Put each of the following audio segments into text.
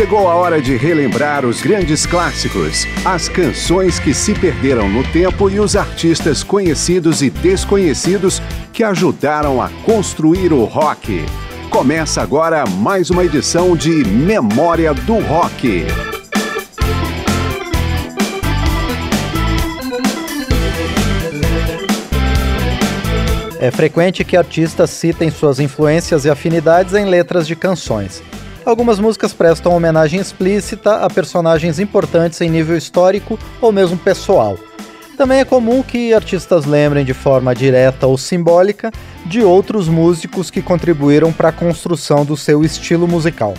Chegou a hora de relembrar os grandes clássicos, as canções que se perderam no tempo e os artistas conhecidos e desconhecidos que ajudaram a construir o rock. Começa agora mais uma edição de Memória do Rock. É frequente que artistas citem suas influências e afinidades em letras de canções. Algumas músicas prestam homenagem explícita a personagens importantes em nível histórico ou mesmo pessoal. Também é comum que artistas lembrem de forma direta ou simbólica de outros músicos que contribuíram para a construção do seu estilo musical.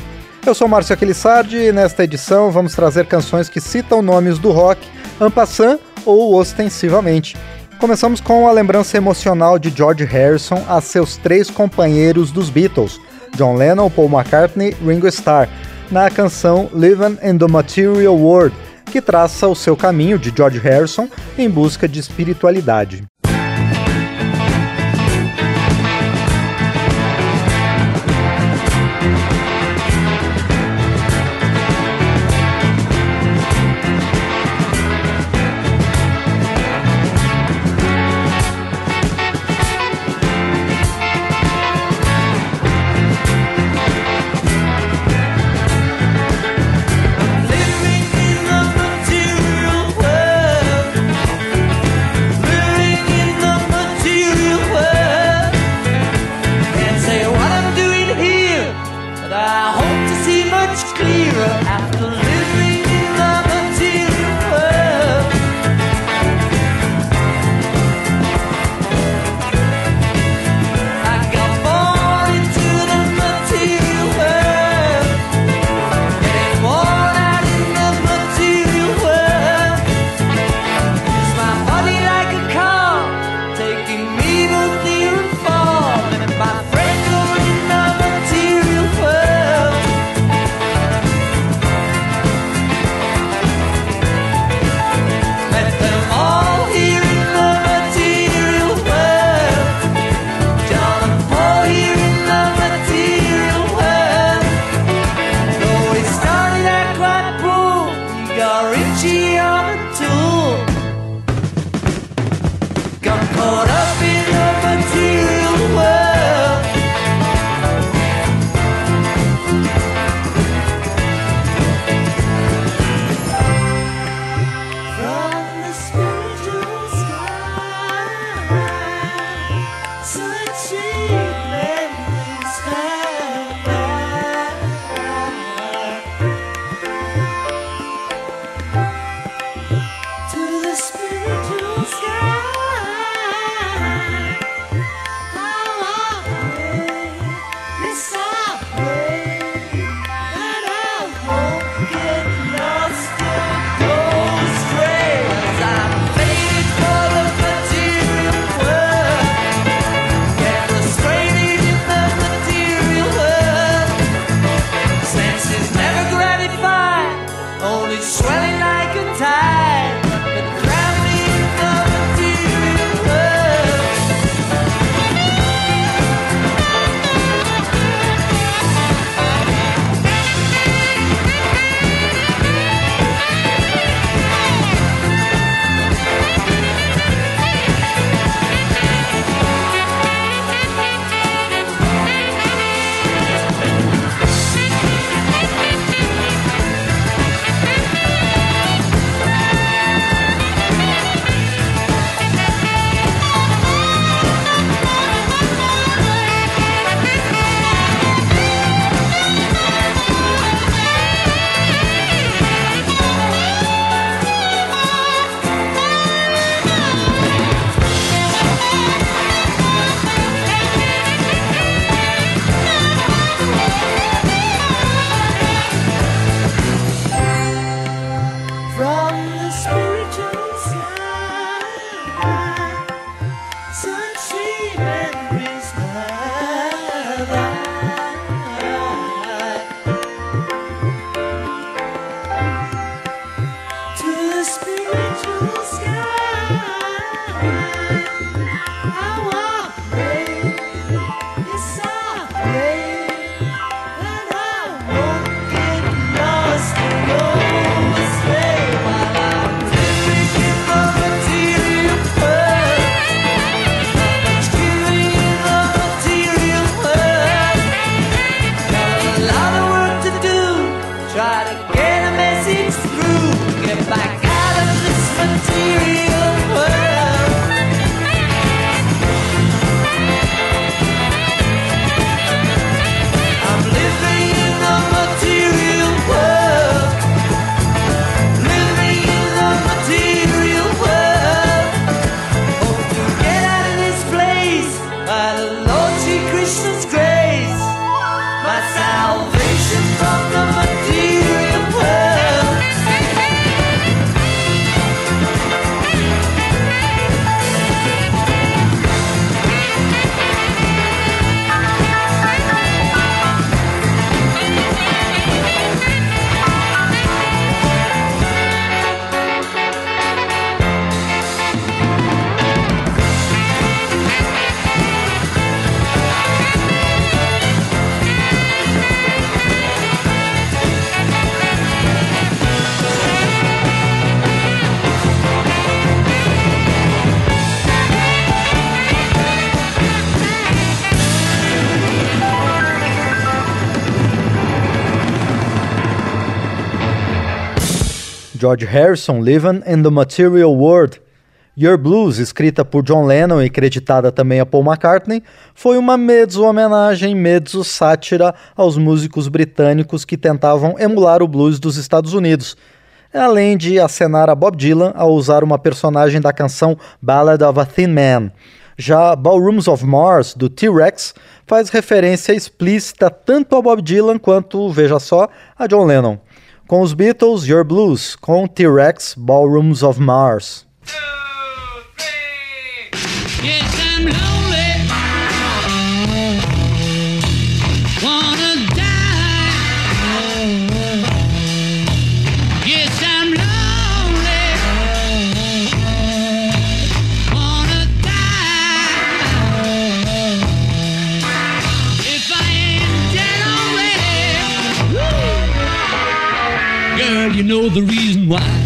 Eu sou Márcio Aquilissardi e nesta edição vamos trazer canções que citam nomes do rock, en passant ou ostensivamente. Começamos com a lembrança emocional de George Harrison a seus três companheiros dos Beatles, John Lennon, Paul McCartney, Ringo Starr, na canção Living in the Material World, que traça o seu caminho de George Harrison em busca de espiritualidade. I hope to see much clearer after George Harrison, Living in the Material World. Your Blues, escrita por John Lennon e creditada também a Paul McCartney, foi uma mezzo-homenagem, mezzo-sátira aos músicos britânicos que tentavam emular o blues dos Estados Unidos, além de acenar a Bob Dylan ao usar uma personagem da canção Ballad of a Thin Man. Já Ballrooms of Mars, do T-Rex, faz referência explícita tanto a Bob Dylan quanto, veja só, a John Lennon. Com os Beatles, Your Blues, com T-Rex, Ballrooms of Mars. you know the reason why.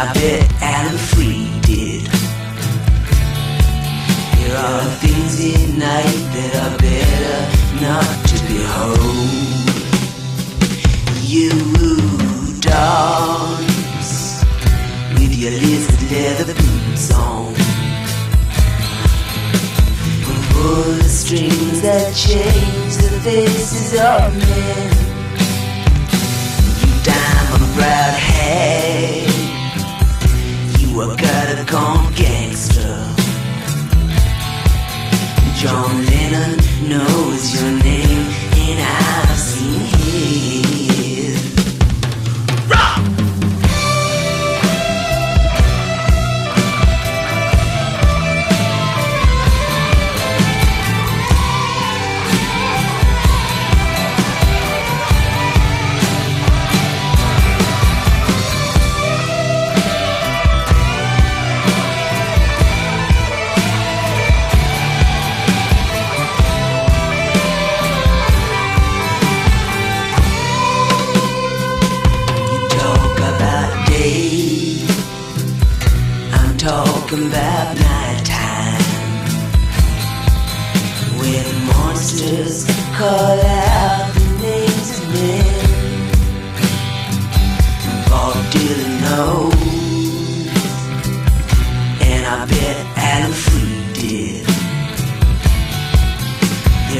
I bet Adam Free did. There are things in night that are better not to behold. You dance with your lizard leather boots on. Pull the strings that change the faces of men. You diamond proud hag, you a gutter gone gangster. John Lennon knows your name, and I've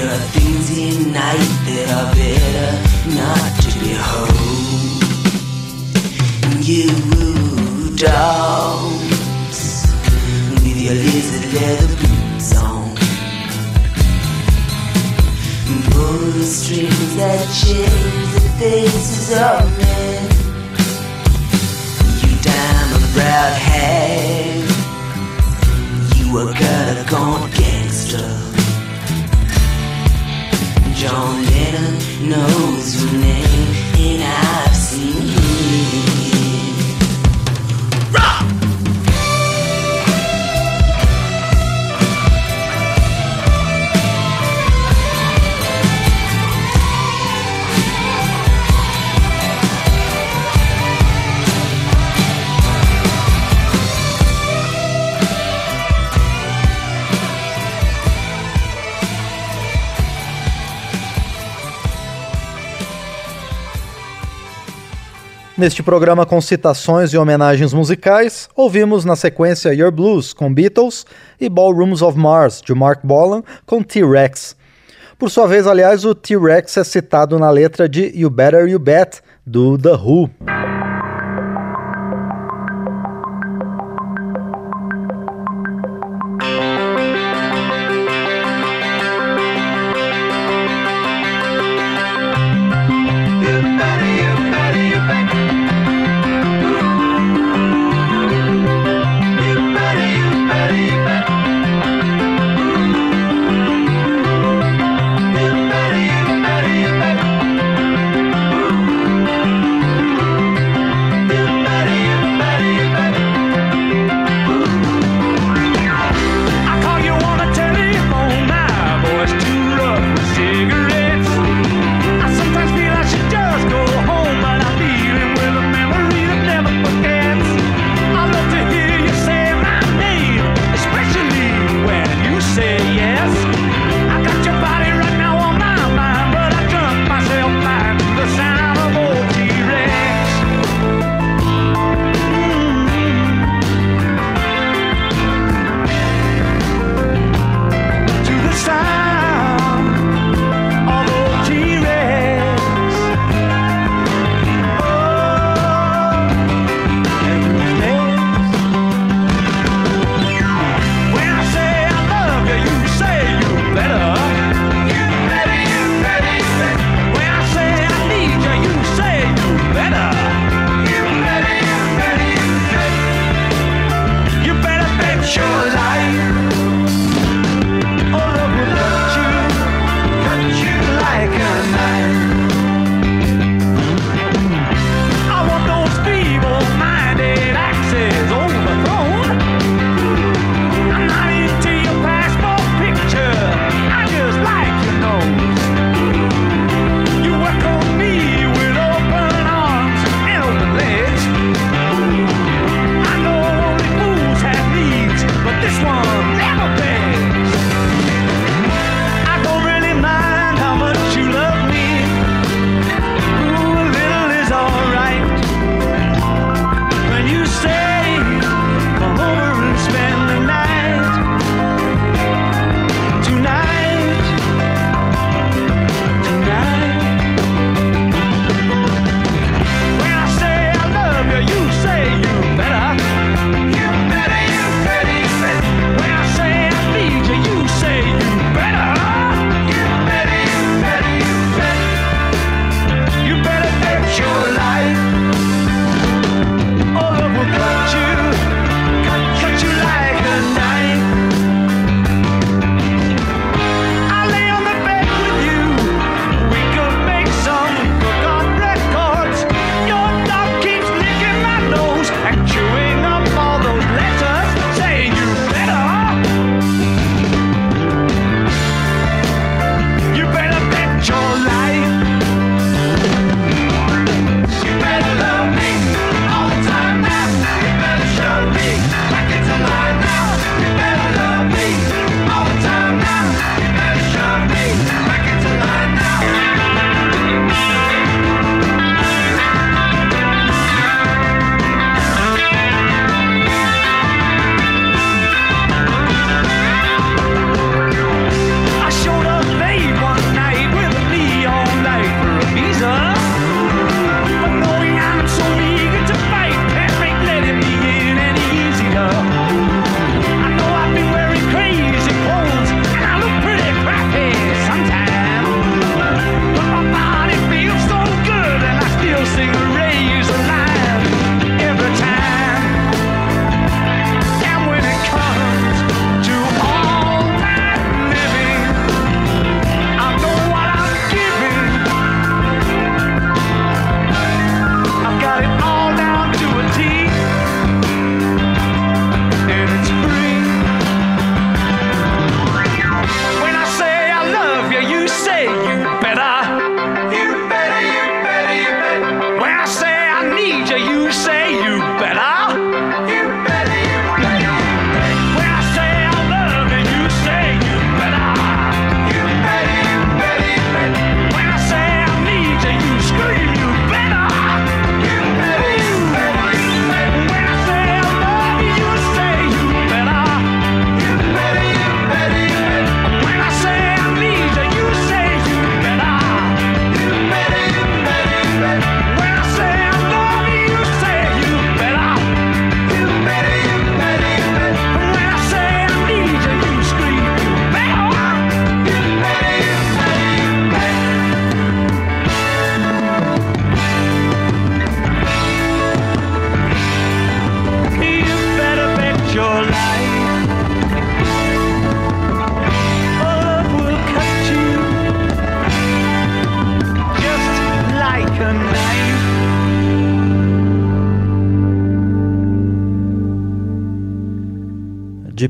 There are things in night that are better not to behold. You dance with your lizard leather boots on. Pull the strings that change the faces of men. You diamond proud hag, you a gone gangster. John Lennon knows your name, and I've seen him. Neste programa com citações e homenagens musicais, ouvimos na sequência Your Blues com Beatles e Ballrooms of Mars de Mark Bolan com T-Rex. Por sua vez, aliás, o T-Rex é citado na letra de You Better You Bet do The Who.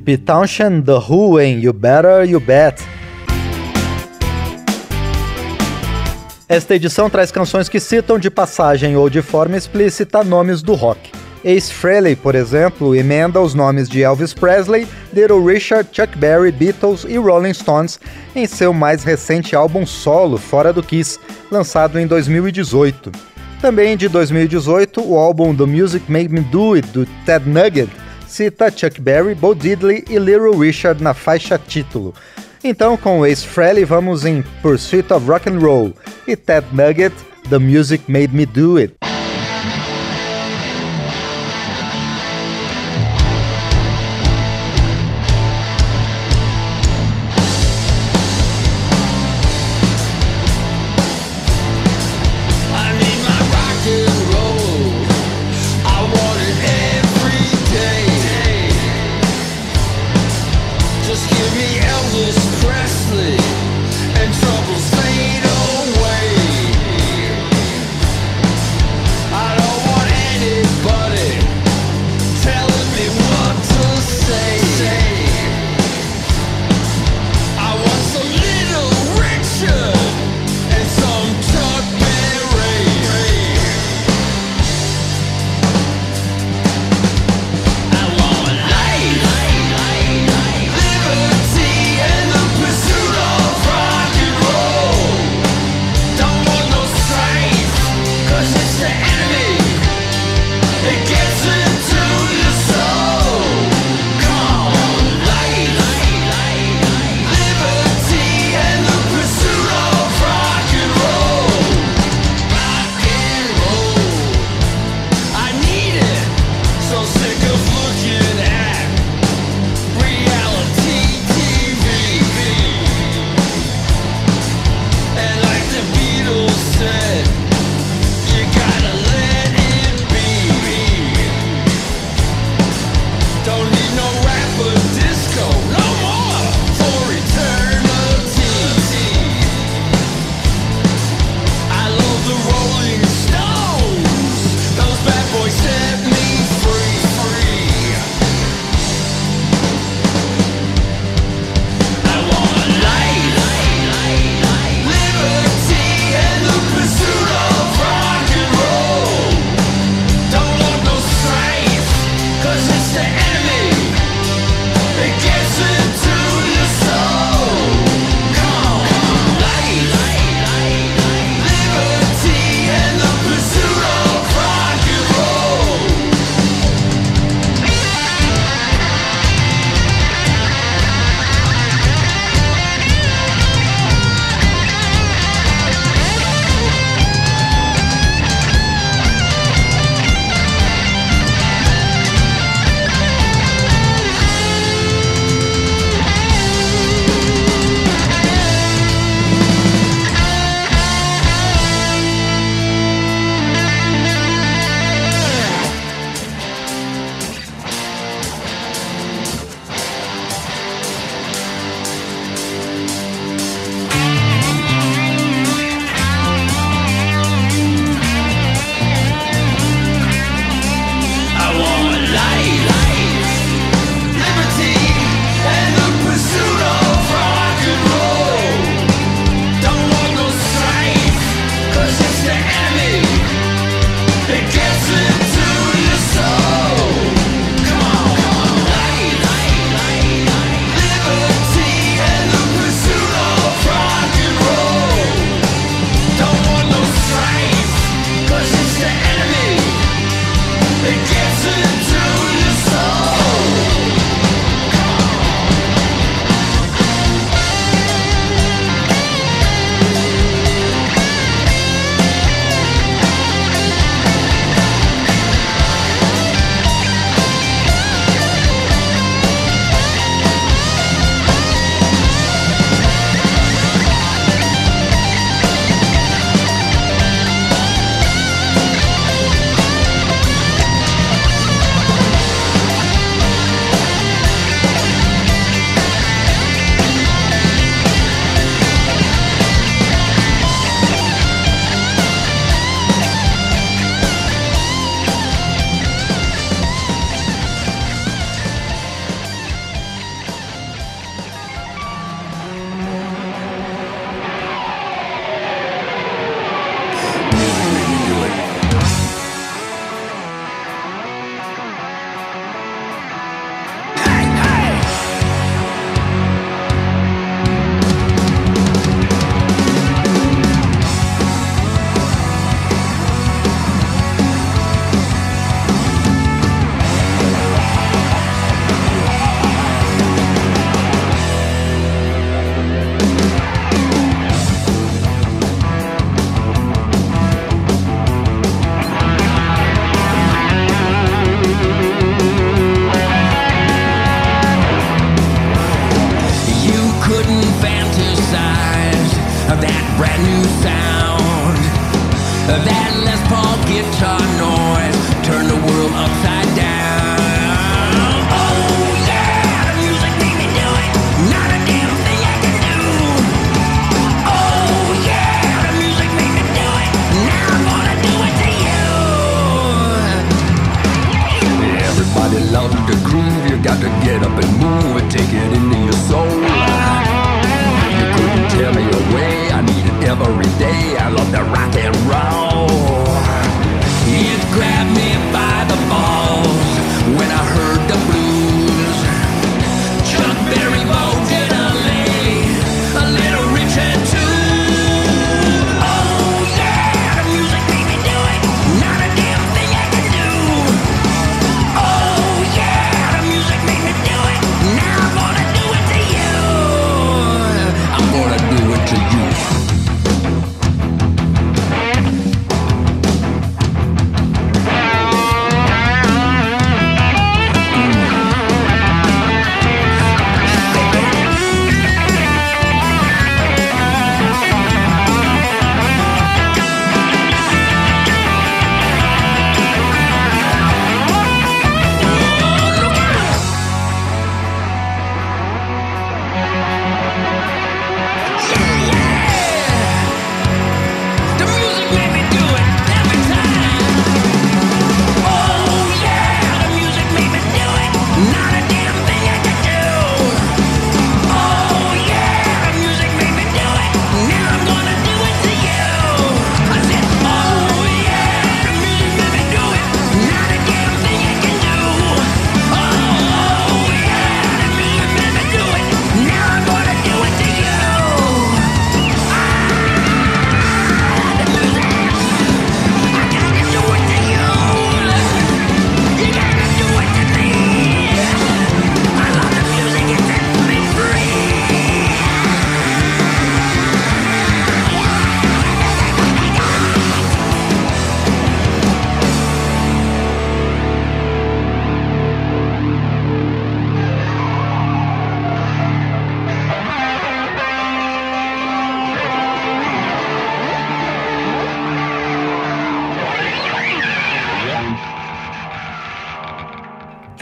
Pete Townshend, The Who em You Better You Bet. Esta edição traz canções que citam de passagem ou de forma explícita nomes do rock. Ace Frehley, por exemplo, emenda os nomes de Elvis Presley, Little Richard, Chuck Berry, Beatles e Rolling Stones em seu mais recente álbum solo, Fora do Kiss, lançado em 2018. Também de 2018, o álbum The Music Made Me Do It, do Ted Nugget, cita Chuck Berry, Bo Diddley e Little Richard na faixa título. Então, com Ace Frehley, vamos em Pursuit of Rock and Roll e Ted Nugget, The Music Made Me Do It.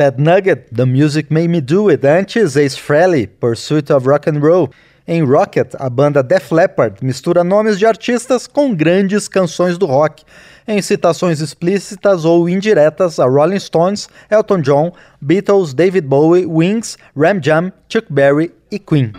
Ted Nugget, The Music Made Me Do It, antes Ace Frehley, Pursuit of Rock and Roll. Em Rocket, a banda Def Leppard mistura nomes de artistas com grandes canções do rock, em citações explícitas ou indiretas a Rolling Stones, Elton John, Beatles, David Bowie, Wings, Ram Jam, Chuck Berry e Queen.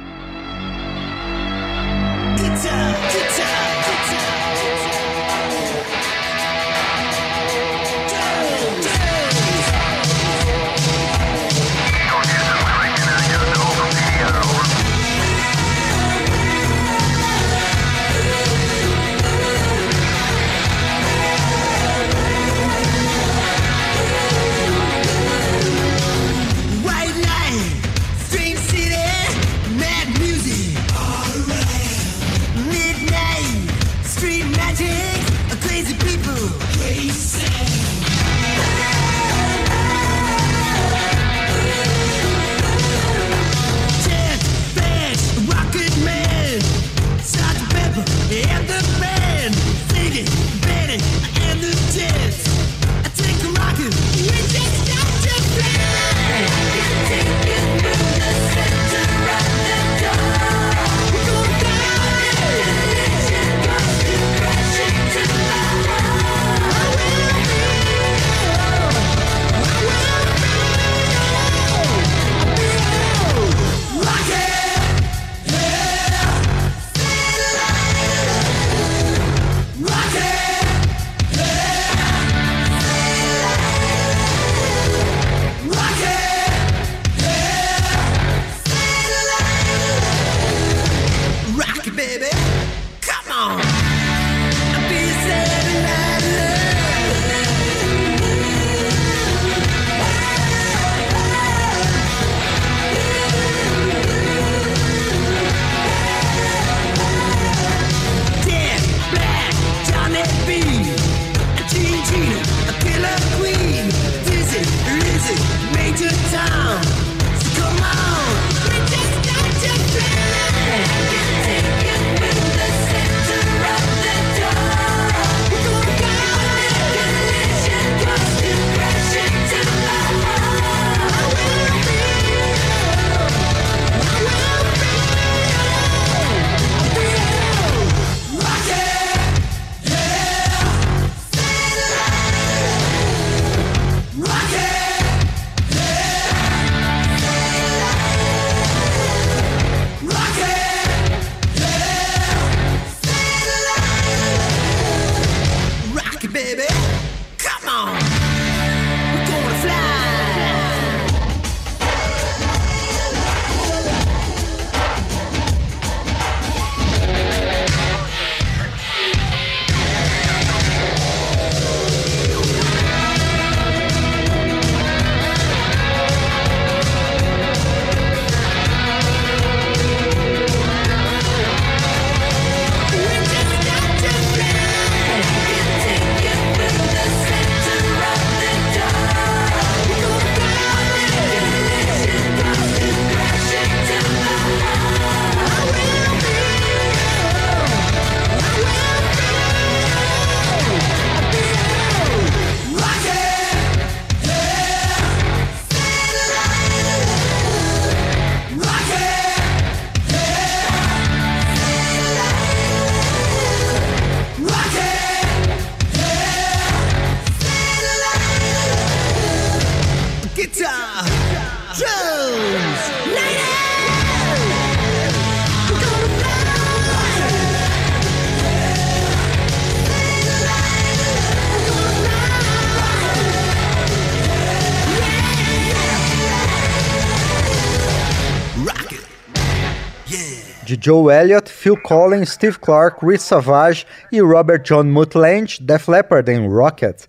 Joe Elliott, Phil Collins, Steve Clark, Chris Savage e Robert John Mutland, Def Leppard em Rocket.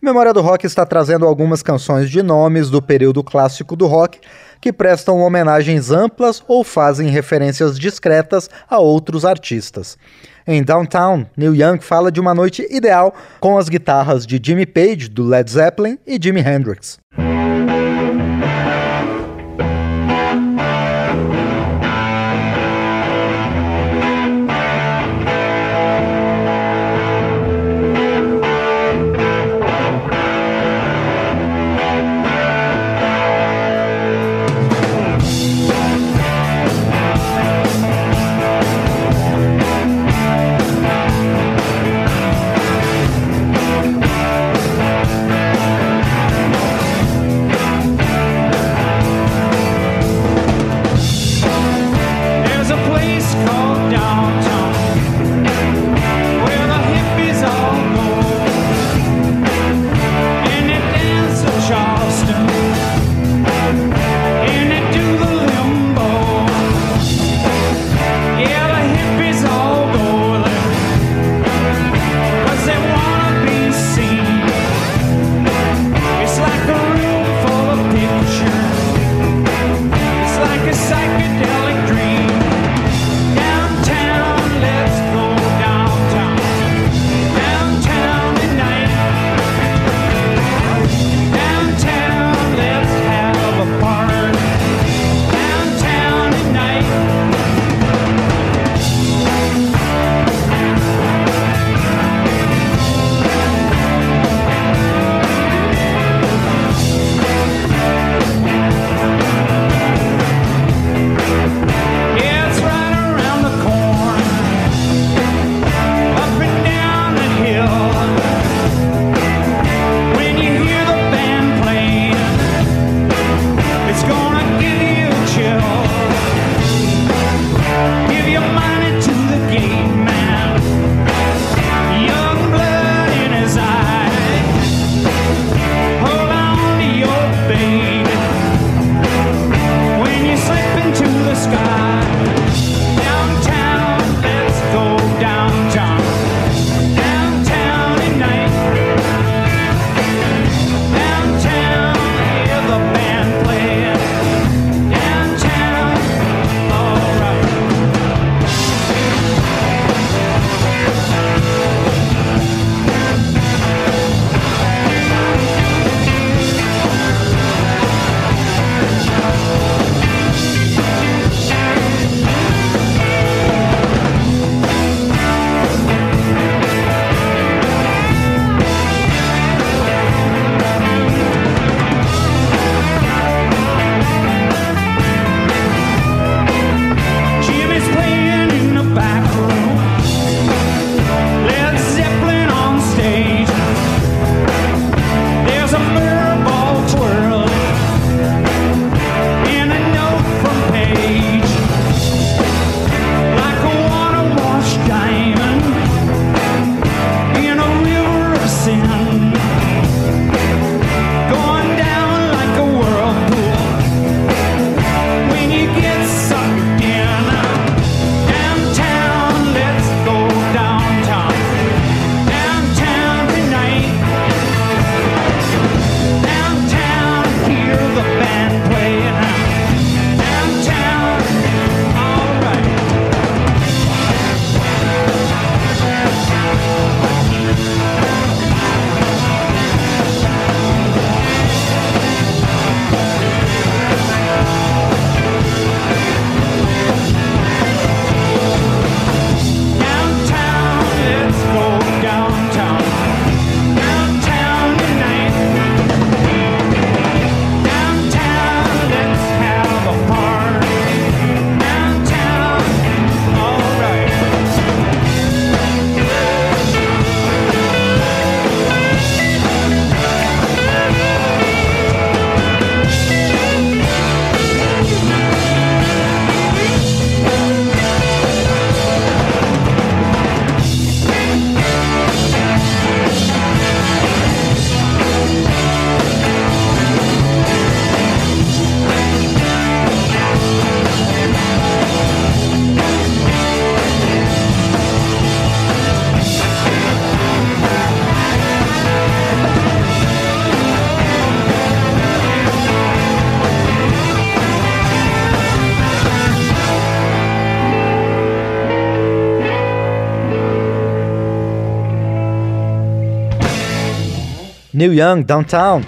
Memória do Rock está trazendo algumas canções de nomes do período clássico do rock que prestam homenagens amplas ou fazem referências discretas a outros artistas. Em Downtown, Neil Young fala de uma noite ideal com as guitarras de Jimmy Page, do Led Zeppelin, e Jimi Hendrix. Neil Young, Downtown.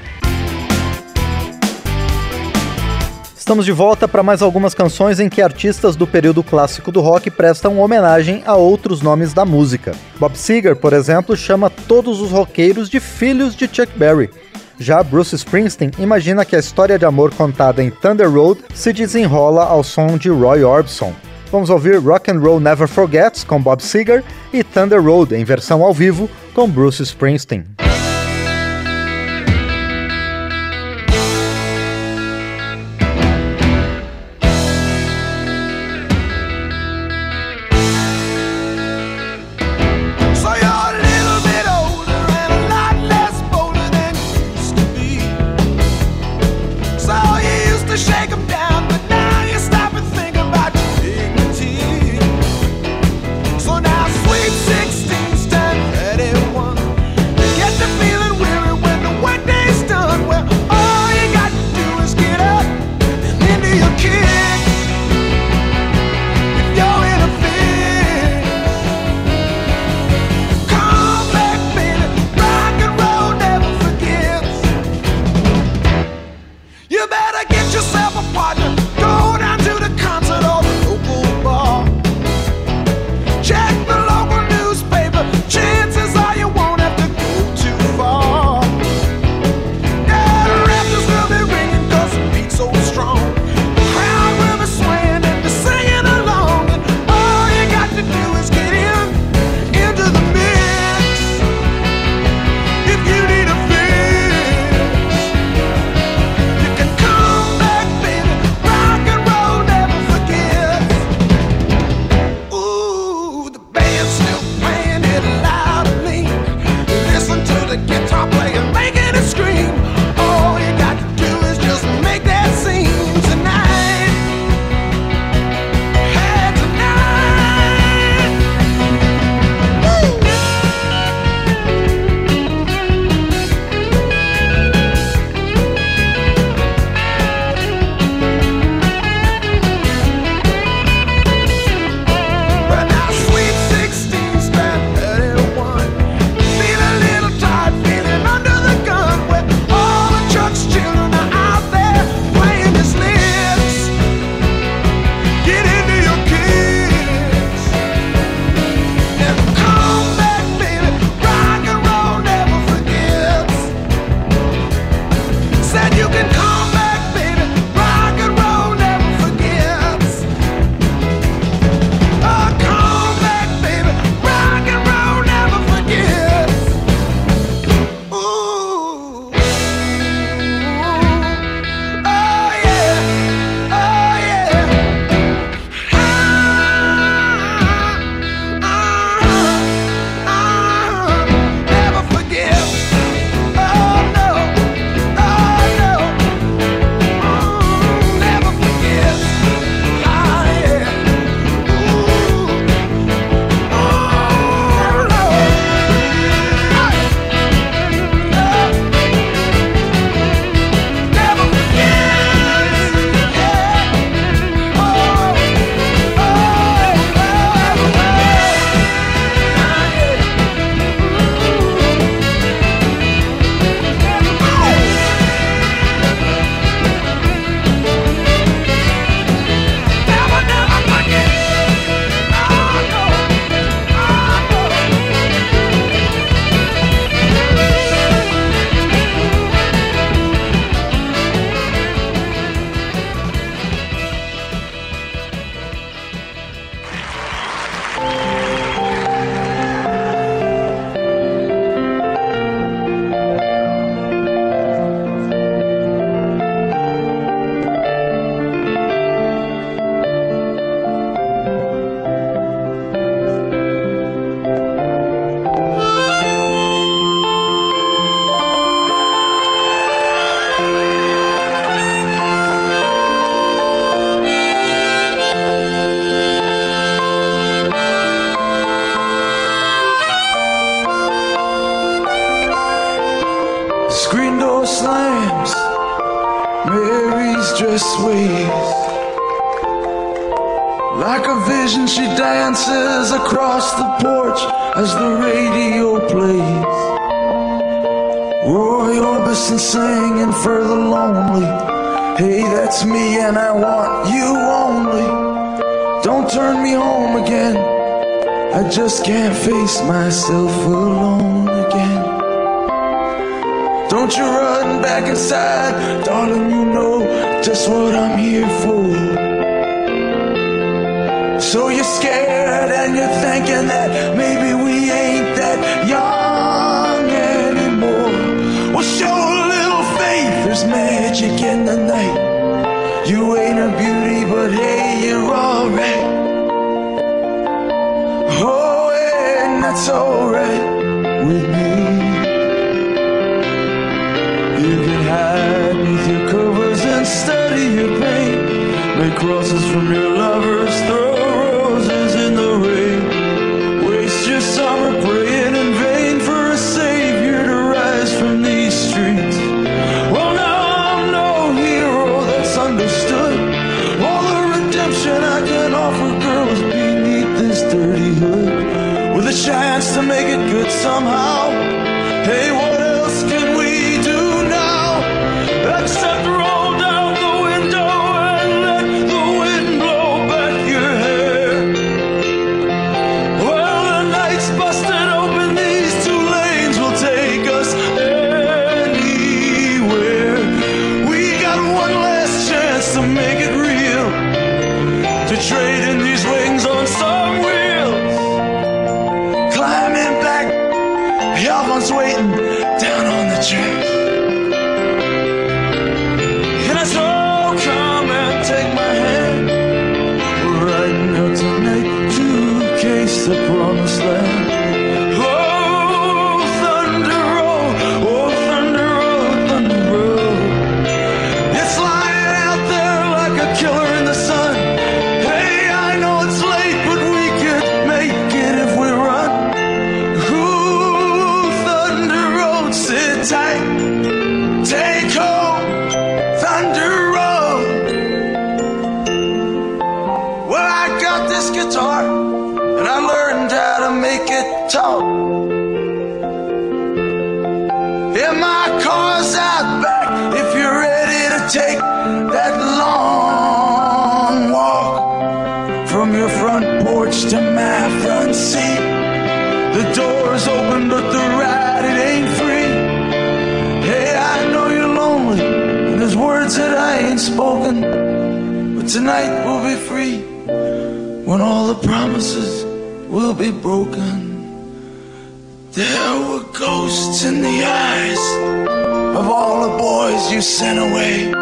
Estamos de volta para mais algumas canções em que artistas do período clássico do rock prestam homenagem a outros nomes da música. Bob Seger, por exemplo, chama todos os roqueiros de filhos de Chuck Berry. Já Bruce Springsteen imagina que a história de amor contada em Thunder Road se desenrola ao som de Roy Orbison. Vamos ouvir Rock and Roll Never Forgets com Bob Seger e Thunder Road em versão ao vivo com Bruce Springsteen. Across the porch as the radio plays. Roy Orbison singing for the lonely. Hey, that's me and I want you only. Don't turn me home again. I just can't face myself alone. Don't you run back inside, darling, you know just what I'm here for. So you're scared and you're thinking that maybe we ain't that young anymore. Well, show a little faith, there's magic in the night. You ain't a beauty, but hey, you're alright. Oh, and that's alright with me. Crosses from your lovers, throw roses in the rain. Waste your summer praying in vain for a savior to rise from these streets. Well, now I'm no hero that's understood. All the redemption I can offer girls beneath this dirty hood. With a chance to make it good somehow. Trade. Tonight we'll be free when all the promises will be broken. There were ghosts in the eyes of all the boys you sent away.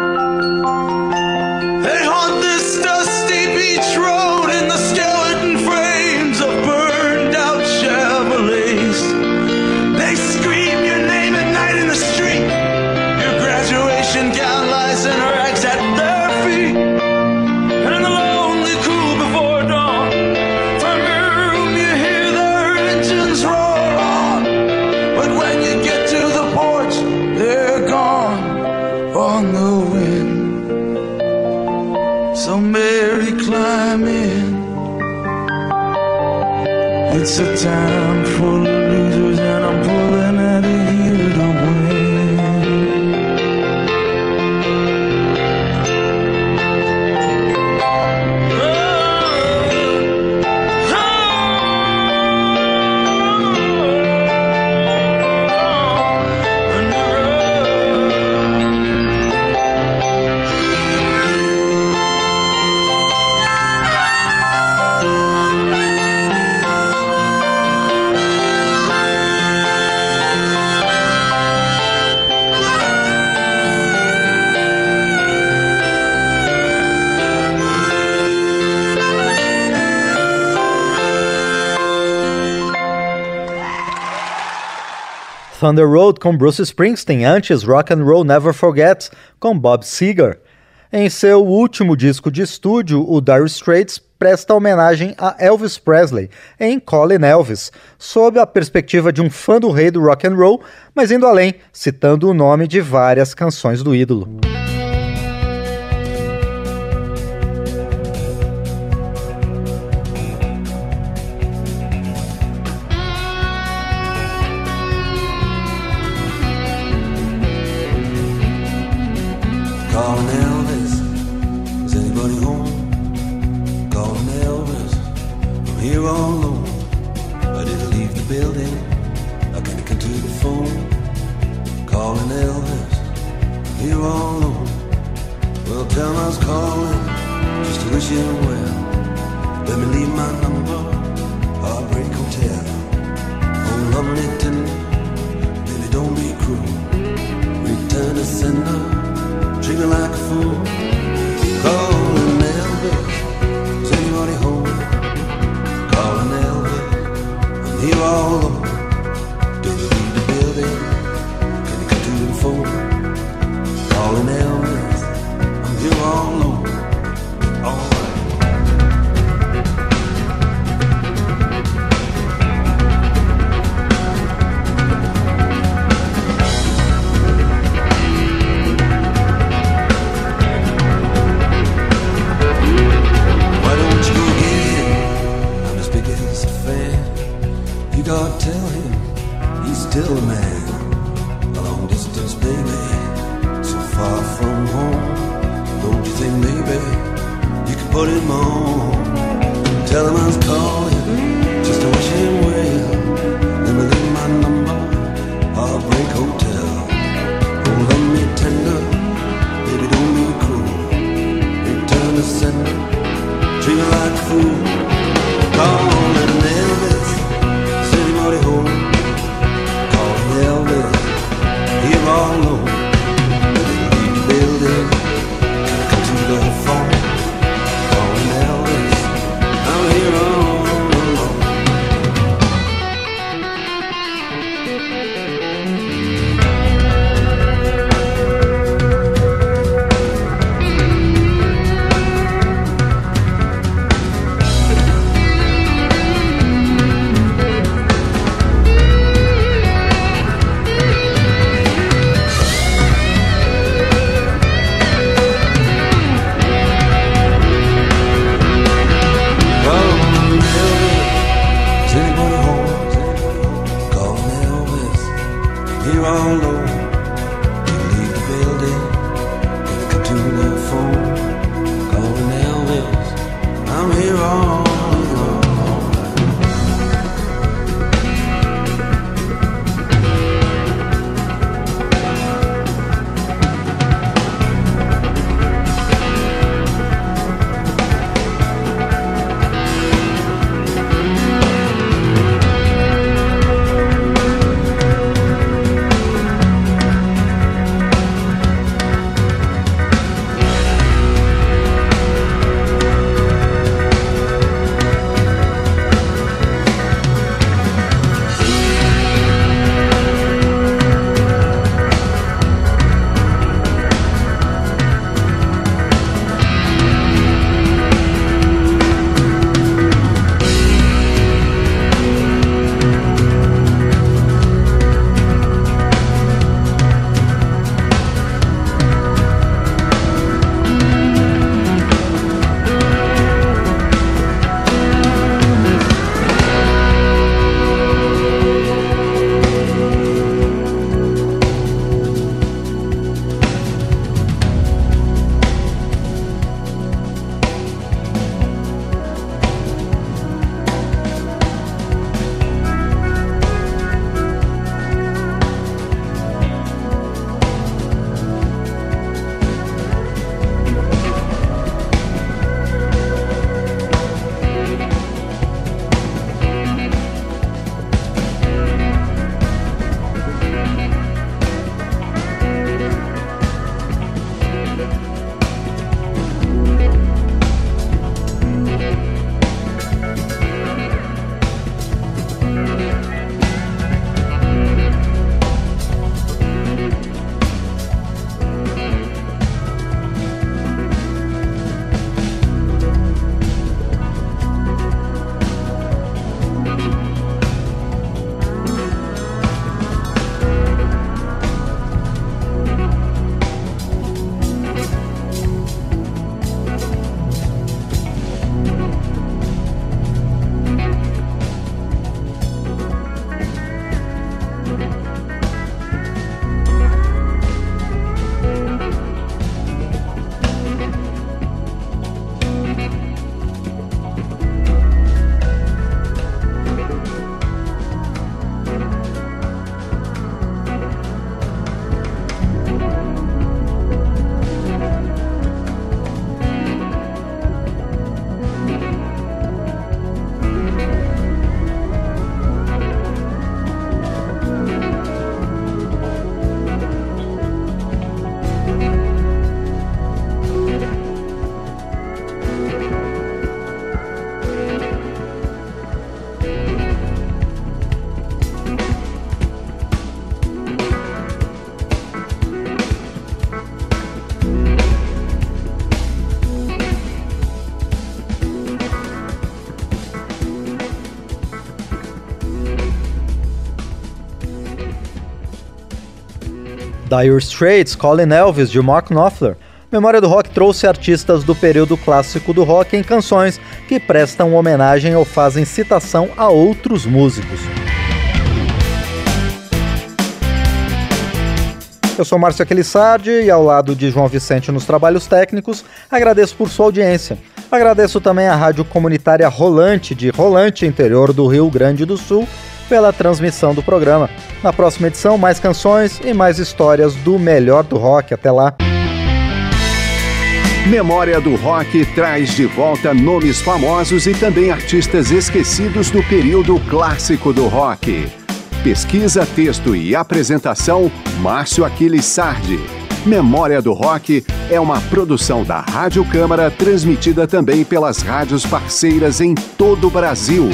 Thunder Road com Bruce Springsteen, antes Rock and Roll Never Forgets com Bob Seger. Em seu último disco de estúdio, o Dire Straits presta homenagem a Elvis Presley em Colin Elvis, sob a perspectiva de um fã do rei do rock and roll, mas indo além, citando o nome de várias canções do ídolo. Calling Elvis, is anybody home? Calling Elvis, I'm here all alone. I didn't leave the building, I can't get to the phone. Calling Elvis, I'm here all alone. Well, tell was calling, just to wish you Dire Straits, Colin Elvis, de Mark Knopfler. Memória do Rock trouxe artistas do período clássico do rock em canções que prestam homenagem ou fazem citação a outros músicos. Eu sou Márcio Aquilissardi e ao lado de João Vicente nos trabalhos técnicos, agradeço por sua audiência. Agradeço também à Rádio Comunitária Rolante, de Rolante, interior do Rio Grande do Sul, pela transmissão do programa. Na próxima edição, mais canções e mais histórias do melhor do rock. Até lá! Memória do Rock traz de volta nomes famosos e também artistas esquecidos do período clássico do rock. Pesquisa, texto e apresentação, Márcio Aquiles Sardi. Memória do Rock é uma produção da Rádio Câmara, transmitida também pelas rádios parceiras em todo o Brasil.